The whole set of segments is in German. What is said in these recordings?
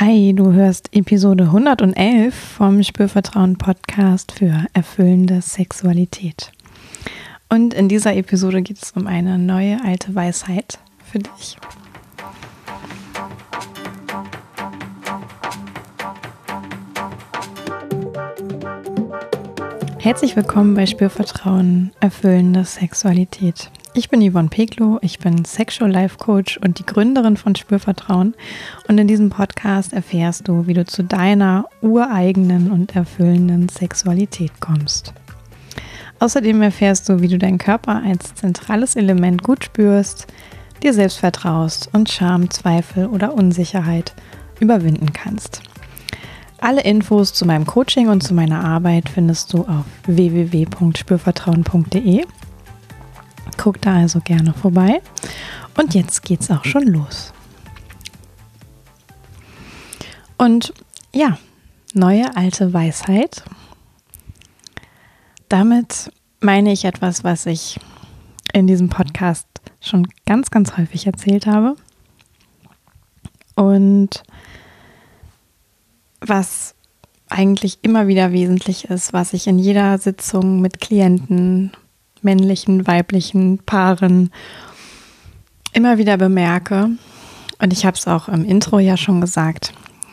Hi, du hörst Episode 111 vom Spürvertrauen Podcast für erfüllende Sexualität. Und in dieser Episode geht es um eine neue alte Weisheit für dich. Herzlich willkommen bei Spürvertrauen, erfüllende Sexualität. Ich bin Yvonne Peglo, ich bin Sexual Life Coach und die Gründerin von Spürvertrauen. Und in diesem Podcast erfährst du, wie du zu deiner ureigenen und erfüllenden Sexualität kommst. Außerdem erfährst du, wie du deinen Körper als zentrales Element gut spürst, dir selbst vertraust und Scham, Zweifel oder Unsicherheit überwinden kannst. Alle Infos zu meinem Coaching und zu meiner Arbeit findest du auf www.spürvertrauen.de. Guck da also gerne vorbei. Und jetzt geht's auch schon los. Und ja, neue alte Weisheit. Damit meine ich etwas, was ich in diesem Podcast schon ganz, ganz häufig erzählt habe. Und was eigentlich immer wieder wesentlich ist, was ich in jeder Sitzung mit Klienten, männlichen, weiblichen Paaren immer wieder bemerke. Und ich habe es auch im Intro ja schon gesagt,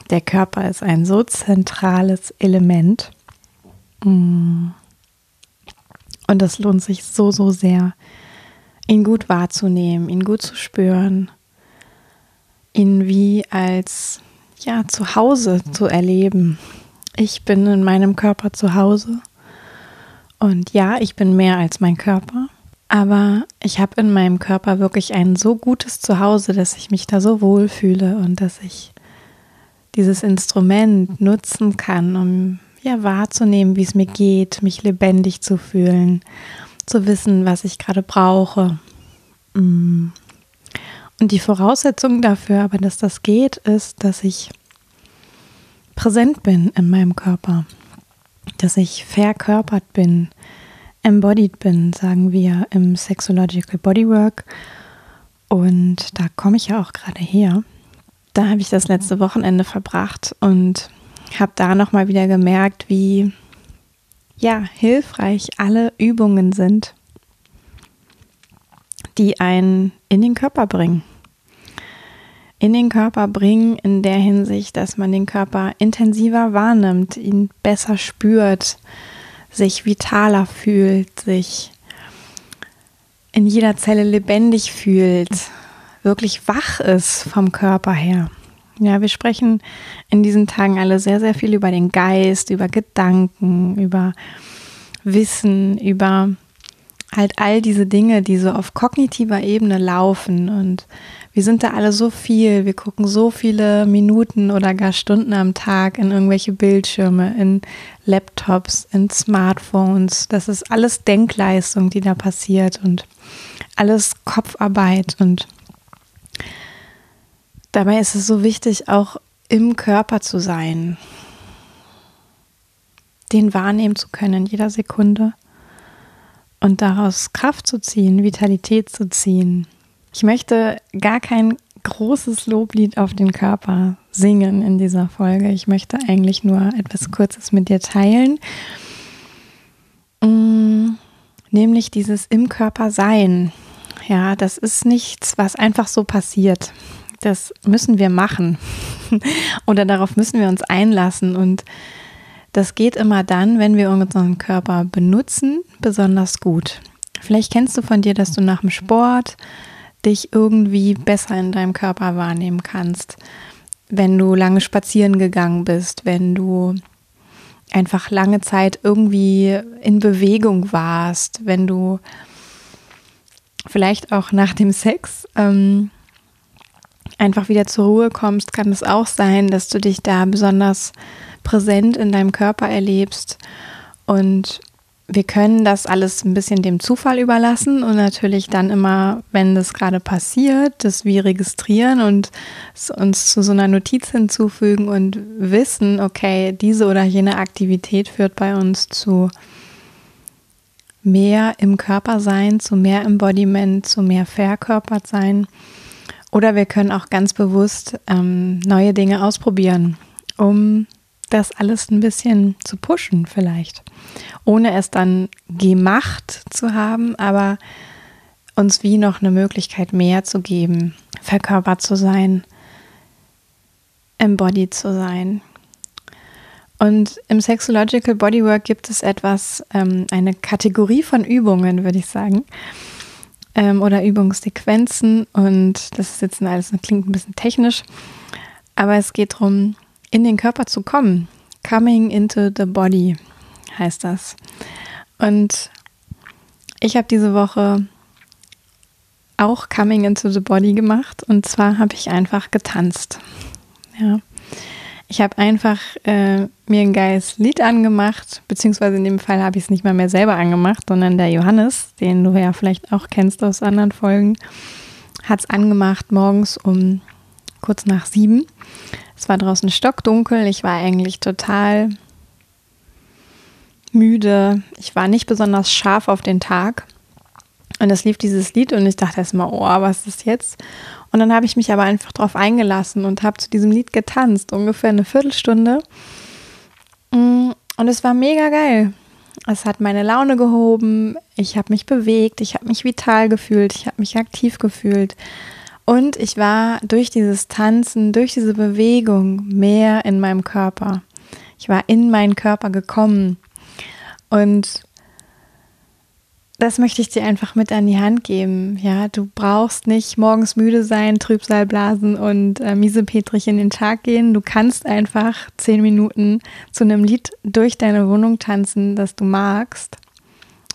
der Körper ist ein so zentrales Element. Mm. Und es lohnt sich so, so sehr, ihn gut wahrzunehmen, ihn gut zu spüren, ihn wie als ja, zu Hause zu erleben. Ich bin in meinem Körper zu Hause. Und ja, ich bin mehr als mein Körper. Aber ich habe in meinem Körper wirklich ein so gutes Zuhause, dass ich mich da so wohl fühle und dass ich dieses Instrument nutzen kann, um ja wahrzunehmen, wie es mir geht, mich lebendig zu fühlen, zu wissen, was ich gerade brauche. Mm. Und die Voraussetzung dafür, aber dass das geht, ist, dass ich präsent bin in meinem Körper, dass ich verkörpert bin, embodied bin, sagen wir im Sexological Bodywork. Und da komme ich ja auch gerade her. Da habe ich das letzte Wochenende verbracht und habe da nochmal wieder gemerkt, wie ja, hilfreich alle Übungen sind, die einen in den Körper bringen. In den Körper bringen in der Hinsicht, dass man den Körper intensiver wahrnimmt, ihn besser spürt, sich vitaler fühlt, sich in jeder Zelle lebendig fühlt, wirklich wach ist vom Körper her. Ja, wir sprechen in diesen Tagen alle sehr, sehr viel über den Geist, über Gedanken, über Wissen, über halt all diese Dinge, die so auf kognitiver Ebene laufen. Und wir sind da alle so viel, wir gucken so viele Minuten oder gar Stunden am Tag in irgendwelche Bildschirme, in Laptops, in Smartphones. Das ist alles Denkleistung, die da passiert und alles Kopfarbeit. Und dabei ist es so wichtig, auch im Körper zu sein, den wahrnehmen zu können in jeder Sekunde und daraus Kraft zu ziehen, Vitalität zu ziehen. Ich möchte gar kein großes Loblied auf den Körper singen in dieser Folge. Ich möchte eigentlich nur etwas Kurzes mit dir teilen. Mm, nämlich dieses im Körper sein. Ja, das ist nichts, was einfach so passiert. Das müssen wir machen. Oder darauf müssen wir uns einlassen. Und das geht immer dann, wenn wir unseren Körper benutzen, besonders gut. Vielleicht kennst du von dir, dass du nach dem Sport dich irgendwie besser in deinem Körper wahrnehmen kannst, wenn du lange spazieren gegangen bist, wenn du einfach lange Zeit irgendwie in Bewegung warst, wenn du vielleicht auch nach dem Sex ähm, einfach wieder zur Ruhe kommst, kann es auch sein, dass du dich da besonders präsent in deinem Körper erlebst. Und wir können das alles ein bisschen dem Zufall überlassen und natürlich dann immer, wenn das gerade passiert, das wie registrieren und uns zu so einer Notiz hinzufügen und wissen, okay, diese oder jene Aktivität führt bei uns zu mehr im Körper sein, zu mehr Embodiment, zu mehr verkörpert sein. Oder wir können auch ganz bewusst ähm, neue Dinge ausprobieren, um das alles ein bisschen zu pushen vielleicht. Ohne es dann gemacht zu haben, aber uns wie noch eine Möglichkeit mehr zu geben, verkörpert zu sein, embodied zu sein. Und im Sexological Bodywork gibt es etwas, ähm, eine Kategorie von Übungen, würde ich sagen, ähm, oder Übungssequenzen. Und das ist jetzt alles, das klingt ein bisschen technisch, aber es geht darum, in den Körper zu kommen. Coming into the body heißt das. Und ich habe diese Woche auch Coming into the Body gemacht und zwar habe ich einfach getanzt. Ja. Ich habe einfach äh, mir ein geiles Lied angemacht, beziehungsweise in dem Fall habe ich es nicht mal mehr selber angemacht, sondern der Johannes, den du ja vielleicht auch kennst aus anderen Folgen, hat es angemacht morgens um kurz nach sieben. Es war draußen stockdunkel, ich war eigentlich total müde, ich war nicht besonders scharf auf den Tag. Und es lief dieses Lied und ich dachte erstmal, oh, was ist jetzt? Und dann habe ich mich aber einfach darauf eingelassen und habe zu diesem Lied getanzt, ungefähr eine Viertelstunde. Mm, und es war mega geil. Es hat meine Laune gehoben, ich habe mich bewegt, ich habe mich vital gefühlt, ich habe mich aktiv gefühlt. Und ich war durch dieses Tanzen, durch diese Bewegung mehr in meinem Körper. Ich war in meinen Körper gekommen. Und das möchte ich dir einfach mit an die Hand geben. Ja, du brauchst nicht morgens müde sein, Trübsalblasen und äh, Miesepetrich in den Tag gehen. Du kannst einfach zehn Minuten zu einem Lied durch deine Wohnung tanzen, das du magst.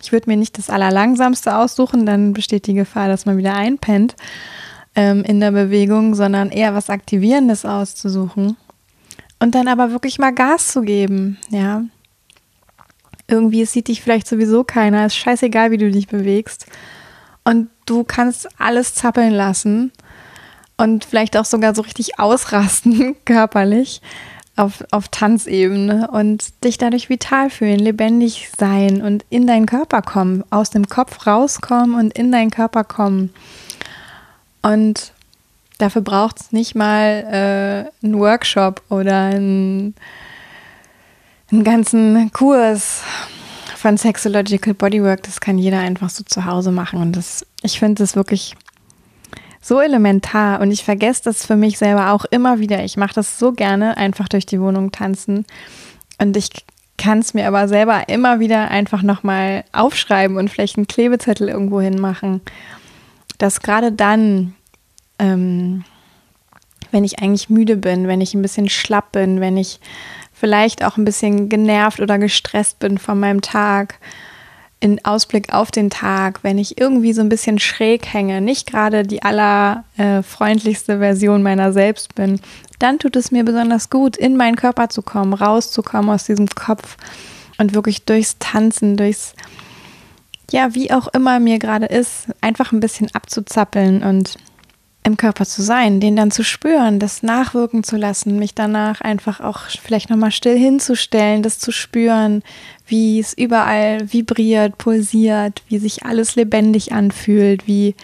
Ich würde mir nicht das Allerlangsamste aussuchen, dann besteht die Gefahr, dass man wieder einpennt ähm, in der Bewegung, sondern eher was Aktivierendes auszusuchen. Und dann aber wirklich mal Gas zu geben, ja irgendwie es sieht dich vielleicht sowieso keiner, ist scheißegal, wie du dich bewegst. Und du kannst alles zappeln lassen und vielleicht auch sogar so richtig ausrasten, körperlich, auf, auf Tanzebene und dich dadurch vital fühlen, lebendig sein und in deinen Körper kommen, aus dem Kopf rauskommen und in deinen Körper kommen. Und dafür braucht es nicht mal äh, einen Workshop oder ein einen ganzen Kurs von Sexological Bodywork, das kann jeder einfach so zu Hause machen. Und das, ich finde das wirklich so elementar und ich vergesse das für mich selber auch immer wieder. Ich mache das so gerne, einfach durch die Wohnung tanzen. Und ich kann es mir aber selber immer wieder einfach nochmal aufschreiben und vielleicht einen Klebezettel irgendwo hinmachen, dass gerade dann, ähm, wenn ich eigentlich müde bin, wenn ich ein bisschen schlapp bin, wenn ich vielleicht auch ein bisschen genervt oder gestresst bin von meinem Tag, in Ausblick auf den Tag, wenn ich irgendwie so ein bisschen schräg hänge, nicht gerade die allerfreundlichste äh, Version meiner selbst bin, dann tut es mir besonders gut, in meinen Körper zu kommen, rauszukommen aus diesem Kopf und wirklich durchs Tanzen, durchs, ja, wie auch immer mir gerade ist, einfach ein bisschen abzuzappeln und im Körper zu sein, den dann zu spüren, das nachwirken zu lassen, mich danach einfach auch vielleicht nochmal still hinzustellen, das zu spüren, wie es überall vibriert, pulsiert, wie sich alles lebendig anfühlt, wie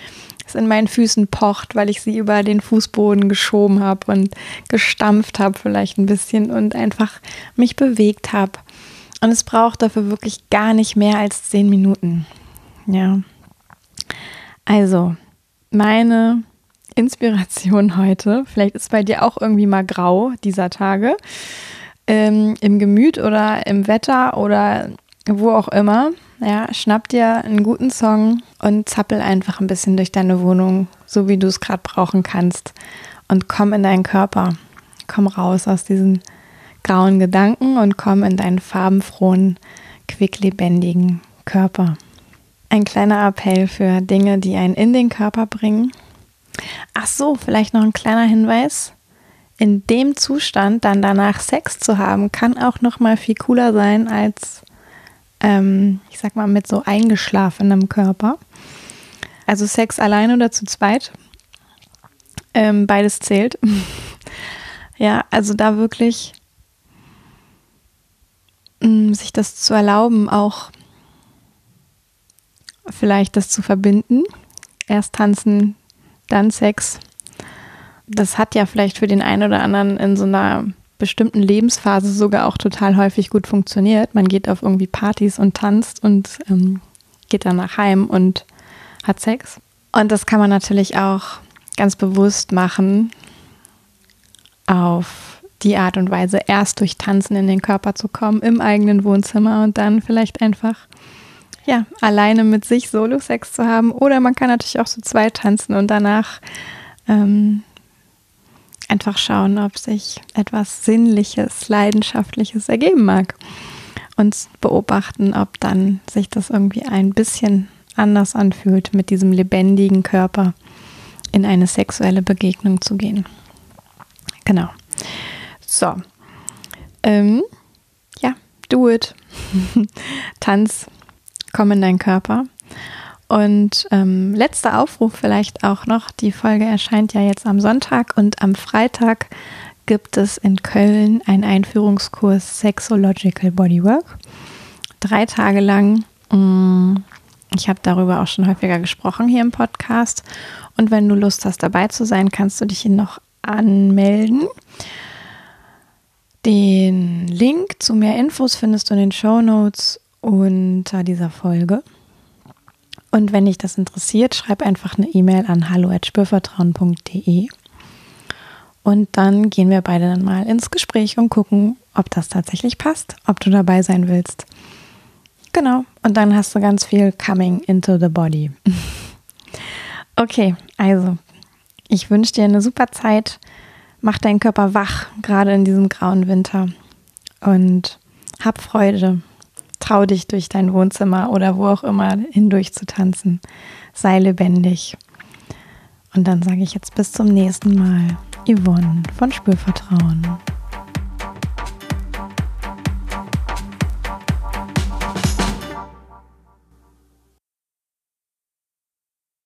es in meinen Füßen pocht, weil ich sie über den Fußboden geschoben habe und gestampft habe vielleicht ein bisschen und einfach mich bewegt habe. Und es braucht dafür wirklich gar nicht mehr als zehn Minuten. Ja. Also, meine Inspiration heute. Vielleicht ist bei dir auch irgendwie mal grau dieser Tage. Ähm, Im Gemüt oder im Wetter oder wo auch immer. Ja, schnapp dir einen guten Song und zappel einfach ein bisschen durch deine Wohnung, so wie du es gerade brauchen kannst. Und komm in deinen Körper. Komm raus aus diesen grauen Gedanken und komm in deinen farbenfrohen, quicklebendigen Körper. Ein kleiner Appell für Dinge, die einen in den Körper bringen Ach so, vielleicht noch ein kleiner Hinweis. In dem Zustand dann danach Sex zu haben, kann auch noch mal viel cooler sein als, ähm, ich sag mal, mit so eingeschlafenem Körper. Also Sex allein oder zu zweit. Ähm, beides zählt. ja, also da wirklich sich das zu erlauben, auch vielleicht das zu verbinden. Erst tanzen, dann Sex das hat ja vielleicht für den einen oder anderen in so einer bestimmten Lebensphase sogar auch total häufig gut funktioniert. Man geht auf irgendwie Partys und tanzt und ähm, geht dann nach Heim und hat Sex. Und das kann man natürlich auch ganz bewusst machen, auf die Art und Weise erst durch Tanzen in den Körper zu kommen, im eigenen Wohnzimmer und dann vielleicht einfach ja, alleine mit sich Solo-Sex zu haben. Oder man kann natürlich auch so zwei tanzen und danach ähm, einfach schauen, ob sich etwas Sinnliches, Leidenschaftliches ergeben mag. Und beobachten, ob dann sich das irgendwie ein bisschen anders anfühlt, mit diesem lebendigen Körper in eine sexuelle Begegnung zu gehen. Genau. So. Ähm, ja, do it. Tanz, komm in deinen Körper. Und ähm, letzter Aufruf vielleicht auch noch. Die Folge erscheint ja jetzt am Sonntag und am Freitag gibt es in Köln einen Einführungskurs Sexological Bodywork. Drei Tage lang. Mm, ich habe darüber auch schon häufiger gesprochen hier im Podcast. Und wenn du Lust hast, dabei zu sein, kannst du dich noch anmelden. Den Link zu mehr Infos findest du in den Show Notes unter dieser Folge. Und wenn dich das interessiert, schreib einfach eine E-Mail an hallo@spürvertrauen.de. Und dann gehen wir beide dann mal ins Gespräch und gucken, ob das tatsächlich passt, ob du dabei sein willst. Genau. Und dann hast du ganz viel coming into the body. okay, also ich wünsche dir eine super Zeit. Mach deinen Körper wach, gerade in diesem grauen Winter. Und hab Freude trau dich durch dein Wohnzimmer oder wo auch immer hindurch zu tanzen. Sei lebendig. Und dann sage ich jetzt bis zum nächsten Mal. Yvonne von Spürvertrauen.